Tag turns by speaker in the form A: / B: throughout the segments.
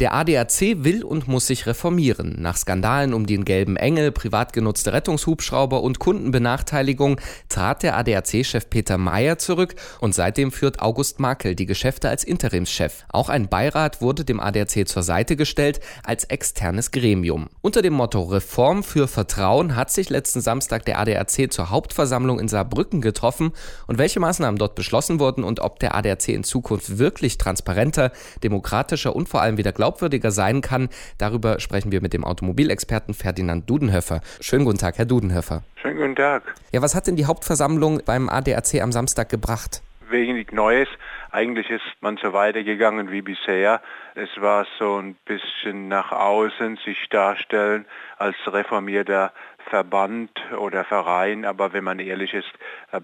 A: Der ADAC will und muss sich reformieren. Nach Skandalen um den gelben Engel, privat genutzte Rettungshubschrauber und Kundenbenachteiligung trat der ADAC-Chef Peter Mayer zurück und seitdem führt August Makel die Geschäfte als Interimschef. Auch ein Beirat wurde dem ADAC zur Seite gestellt als externes Gremium. Unter dem Motto Reform für Vertrauen hat sich letzten Samstag der ADAC zur Hauptversammlung in Saarbrücken getroffen und welche Maßnahmen dort beschlossen wurden und ob der ADAC in Zukunft wirklich transparenter, demokratischer und vor allem wieder glaubwürdiger glaubwürdiger sein kann. Darüber sprechen wir mit dem Automobilexperten Ferdinand Dudenhöfer. Schönen guten Tag, Herr Dudenhöfer.
B: Schönen guten Tag.
A: Ja, was hat denn die Hauptversammlung beim ADAC am Samstag gebracht?
B: Wenig Neues. Eigentlich ist man so weitergegangen wie bisher. Es war so ein bisschen nach außen sich darstellen als reformierter Verband oder Verein, aber wenn man ehrlich ist,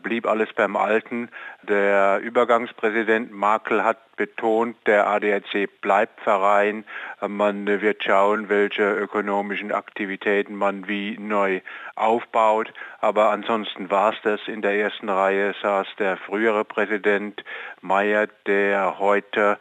B: blieb alles beim Alten. Der Übergangspräsident Merkel hat betont, der ADAC bleibt Verein. Man wird schauen, welche ökonomischen Aktivitäten man wie neu aufbaut. Aber ansonsten war es das. In der ersten Reihe saß der frühere Präsident Meyer, der heute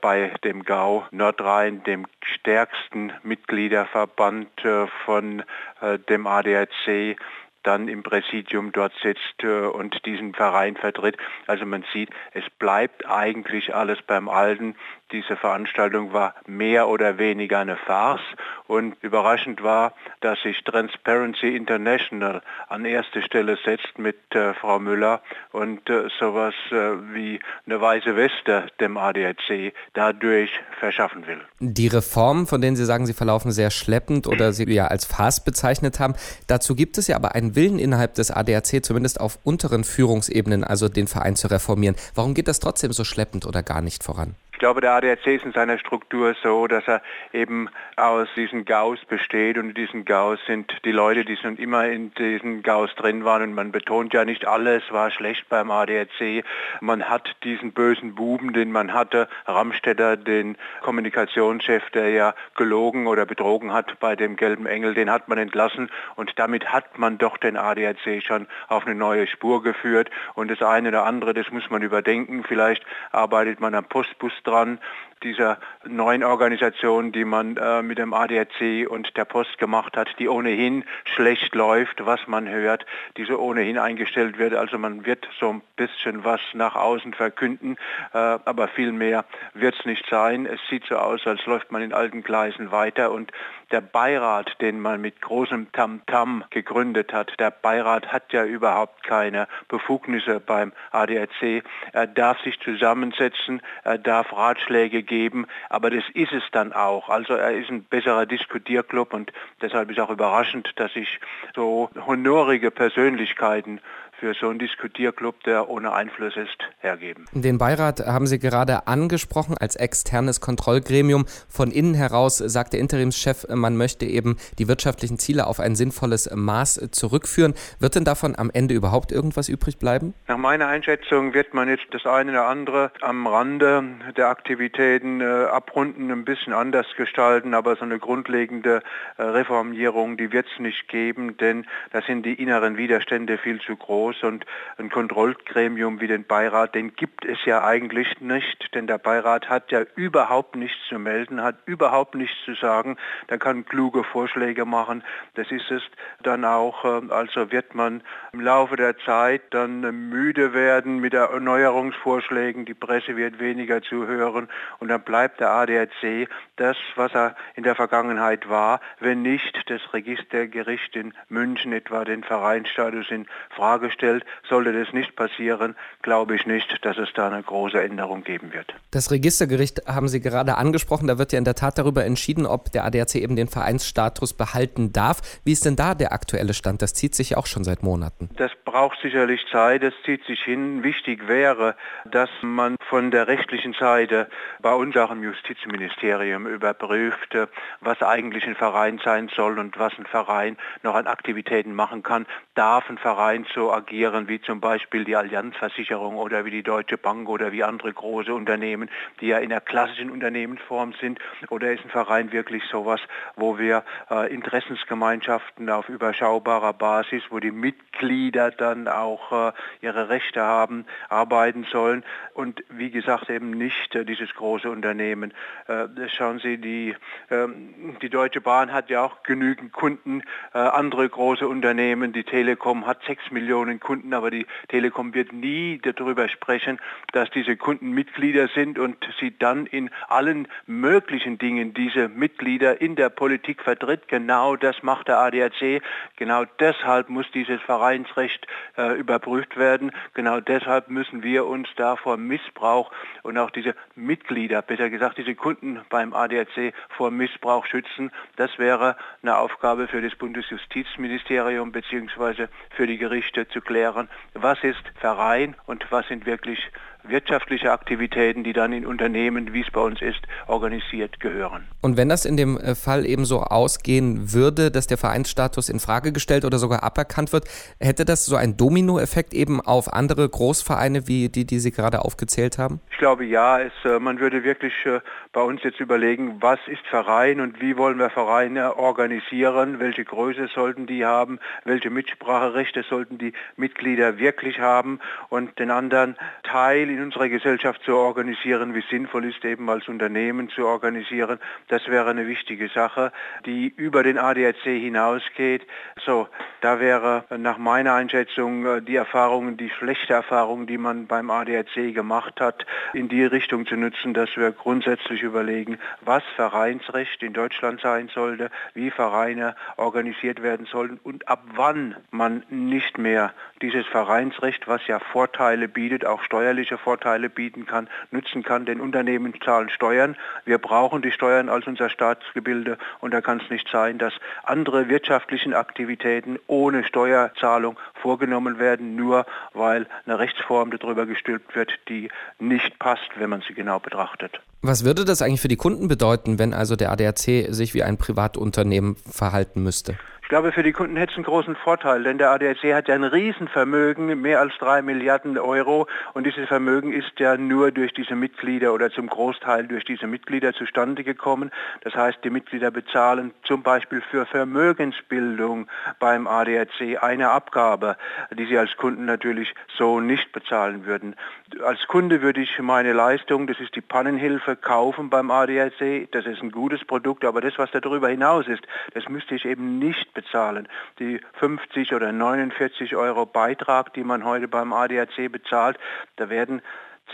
B: bei dem GAU Nordrhein, dem stärksten Mitgliederverband äh, von äh, dem ADAC, dann im Präsidium dort sitzt äh, und diesen Verein vertritt. Also man sieht, es bleibt eigentlich alles beim Alten. Diese Veranstaltung war mehr oder weniger eine Farce und überraschend war, dass sich Transparency International an erste Stelle setzt mit äh, Frau Müller und äh, sowas äh, wie eine weiße Weste dem ADAC dadurch verschaffen will.
A: Die Reformen, von denen Sie sagen, sie verlaufen sehr schleppend oder Sie ja als Farce bezeichnet haben, dazu gibt es ja aber einen Willen innerhalb des ADAC, zumindest auf unteren Führungsebenen, also den Verein zu reformieren. Warum geht das trotzdem so schleppend oder gar nicht voran?
B: Ich glaube, der ADAC ist in seiner Struktur so, dass er eben aus diesen Gaus besteht und in diesen Gaus sind die Leute, die schon immer in diesen Gaus drin waren und man betont ja nicht alles war schlecht beim ADAC. Man hat diesen bösen Buben, den man hatte, Ramstetter, den Kommunikationschef, der ja gelogen oder betrogen hat bei dem gelben Engel, den hat man entlassen und damit hat man doch den ADAC schon auf eine neue Spur geführt und das eine oder andere, das muss man überdenken. Vielleicht arbeitet man am Postbus dran, dieser neuen Organisation, die man äh, mit dem ADAC und der Post gemacht hat, die ohnehin schlecht läuft, was man hört, die so ohnehin eingestellt wird. Also man wird so ein bisschen was nach außen verkünden, äh, aber viel mehr wird es nicht sein. Es sieht so aus, als läuft man in alten Gleisen weiter und der Beirat, den man mit großem Tamtam -Tam gegründet hat, der Beirat hat ja überhaupt keine Befugnisse beim ADAC. Er darf sich zusammensetzen, er darf Ratschläge geben, aber das ist es dann auch. Also er ist ein besserer Diskutierclub und deshalb ist auch überraschend, dass sich so honorige Persönlichkeiten für so einen Diskutierclub, der ohne Einfluss ist, hergeben.
A: Den Beirat haben Sie gerade angesprochen als externes Kontrollgremium. Von innen heraus sagt der Interimschef, man möchte eben die wirtschaftlichen Ziele auf ein sinnvolles Maß zurückführen. Wird denn davon am Ende überhaupt irgendwas übrig bleiben?
B: Nach meiner Einschätzung wird man jetzt das eine oder andere am Rande der Aktivitäten äh, abrunden, ein bisschen anders gestalten, aber so eine grundlegende äh, Reformierung, die wird es nicht geben, denn da sind die inneren Widerstände viel zu groß groß und ein Kontrollgremium wie den Beirat, den gibt es ja eigentlich nicht, denn der Beirat hat ja überhaupt nichts zu melden, hat überhaupt nichts zu sagen, der kann kluge Vorschläge machen, das ist es dann auch, ähm, also wird man im Laufe der Zeit dann müde werden mit Erneuerungsvorschlägen, die Presse wird weniger zuhören und dann bleibt der ADAC das, was er in der Vergangenheit war, wenn nicht das Registergericht in München etwa den Vereinsstatus in Frage stellt. Sollte das nicht passieren, glaube ich nicht, dass es da eine große Änderung geben wird.
A: Das Registergericht haben Sie gerade angesprochen. Da wird ja in der Tat darüber entschieden, ob der ADAC eben den Vereinsstatus behalten darf. Wie ist denn da der aktuelle Stand? Das zieht sich ja auch schon seit Monaten.
B: Das braucht sicherlich Zeit, es zieht sich hin. Wichtig wäre, dass man von der rechtlichen Seite bei uns auch im Justizministerium überprüft, was eigentlich ein Verein sein soll und was ein Verein noch an Aktivitäten machen kann. Darf ein Verein so agieren wie zum Beispiel die Allianzversicherung oder wie die Deutsche Bank oder wie andere große Unternehmen, die ja in der klassischen Unternehmensform sind? Oder ist ein Verein wirklich sowas, wo wir äh, Interessensgemeinschaften auf überschaubarer Basis, wo die Mitglieder dann auch äh, ihre Rechte haben, arbeiten sollen und wie gesagt eben nicht äh, dieses große Unternehmen. Äh, schauen Sie, die, ähm, die Deutsche Bahn hat ja auch genügend Kunden, andere große Unternehmen, die Telekom hat sechs Millionen Kunden, aber die Telekom wird nie darüber sprechen, dass diese Kunden Mitglieder sind und sie dann in allen möglichen Dingen diese Mitglieder in der Politik vertritt. Genau das macht der ADAC. Genau deshalb muss dieses Vereinsrecht äh, überprüft werden. Genau deshalb müssen wir uns da vor Missbrauch und auch diese Mitglieder, besser gesagt diese Kunden beim ADAC vor Missbrauch schützen. Das wäre eine Aufgabe für das Bundesjustizministerium bzw. für die Gerichte zu klären, was ist Verein und was sind wirklich wirtschaftliche Aktivitäten, die dann in Unternehmen, wie es bei uns ist, organisiert gehören.
A: Und wenn das in dem äh, Fall eben so ausgehen würde, dass der Vereinsstatus in Frage gestellt oder sogar aberkannt wird, hätte das so einen Dominoeffekt eben auf andere Großvereine wie die, die Sie gerade aufgezählt haben?
B: Ich glaube ja, es, äh, man würde wirklich äh, bei uns jetzt überlegen, was ist Verein und wie wollen wir Vereine organisieren, welche Größe sollten die haben, welche Mitspracherechte sollten die Mitglieder wirklich haben und den anderen Teil in unserer Gesellschaft zu organisieren, wie sinnvoll ist eben als Unternehmen zu organisieren. Das wäre eine wichtige Sache, die über den ADAC hinausgeht. So, da wäre nach meiner Einschätzung äh, die Erfahrungen, die schlechte Erfahrungen, die man beim ADAC gemacht hat, in die Richtung zu nutzen, dass wir grundsätzlich überlegen, was Vereinsrecht in Deutschland sein sollte, wie Vereine organisiert werden sollen und ab wann man nicht mehr dieses Vereinsrecht, was ja Vorteile bietet, auch steuerliche Vorteile bieten kann, nützen kann. Denn Unternehmen zahlen Steuern. Wir brauchen die Steuern als unser Staatsgebilde und da kann es nicht sein, dass andere wirtschaftlichen Aktivitäten ohne Steuerzahlung vorgenommen werden, nur weil eine Rechtsform darüber gestülpt wird, die nicht passt, wenn man sie genau betrachtet.
A: Was würde das eigentlich für die Kunden bedeuten, wenn also der ADAC sich wie ein Privatunternehmen verhalten müsste?
B: Ich glaube, für die Kunden hätte es einen großen Vorteil, denn der ADAC hat ja ein Riesenvermögen, mehr als drei Milliarden Euro und dieses Vermögen ist ja nur durch diese Mitglieder oder zum Großteil durch diese Mitglieder zustande gekommen. Das heißt, die Mitglieder bezahlen zum Beispiel für Vermögensbildung beim ADAC eine Abgabe, die sie als Kunden natürlich so nicht bezahlen würden. Als Kunde würde ich meine Leistung, das ist die Pannenhilfe, kaufen beim ADAC. Das ist ein gutes Produkt, aber das, was darüber hinaus ist, das müsste ich eben nicht bezahlen. Die 50 oder 49 Euro Beitrag, die man heute beim ADAC bezahlt, da werden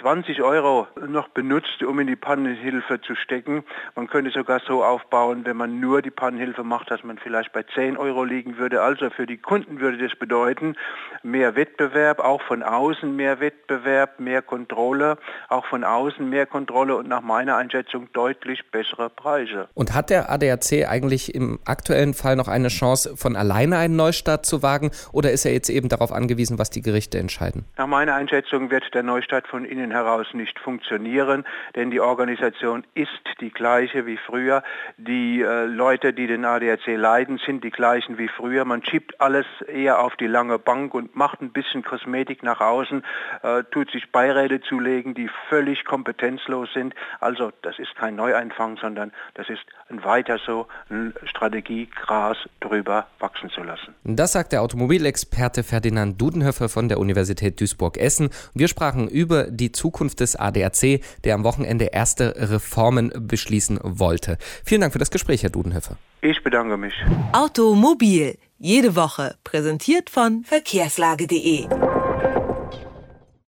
B: 20 Euro noch benutzt, um in die Pannenhilfe zu stecken. Man könnte sogar so aufbauen, wenn man nur die Pannenhilfe macht, dass man vielleicht bei 10 Euro liegen würde. Also für die Kunden würde das bedeuten, mehr Wettbewerb, auch von außen mehr Wettbewerb, mehr Kontrolle, auch von außen mehr Kontrolle und nach meiner Einschätzung deutlich bessere Preise.
A: Und hat der ADAC eigentlich im aktuellen Fall noch eine Chance, von alleine einen Neustart zu wagen oder ist er jetzt eben darauf angewiesen, was die Gerichte entscheiden?
B: Nach meiner Einschätzung wird der Neustart von innen heraus nicht funktionieren, denn die Organisation ist die gleiche wie früher. Die äh, Leute, die den ADAC leiden, sind die gleichen wie früher. Man schiebt alles eher auf die lange Bank und macht ein bisschen Kosmetik nach außen, äh, tut sich Beiräte zulegen, die völlig kompetenzlos sind. Also das ist kein Neueinfang, sondern das ist ein weiter so eine Strategie, Gras drüber wachsen zu lassen.
A: Das sagt der Automobilexperte Ferdinand Dudenhöfer von der Universität Duisburg-Essen. Wir sprachen über die Zukunft des ADAC, der am Wochenende erste Reformen beschließen wollte. Vielen Dank für das Gespräch, Herr Dudenhöfer.
B: Ich bedanke mich.
C: Automobil, jede Woche, präsentiert von verkehrslage.de.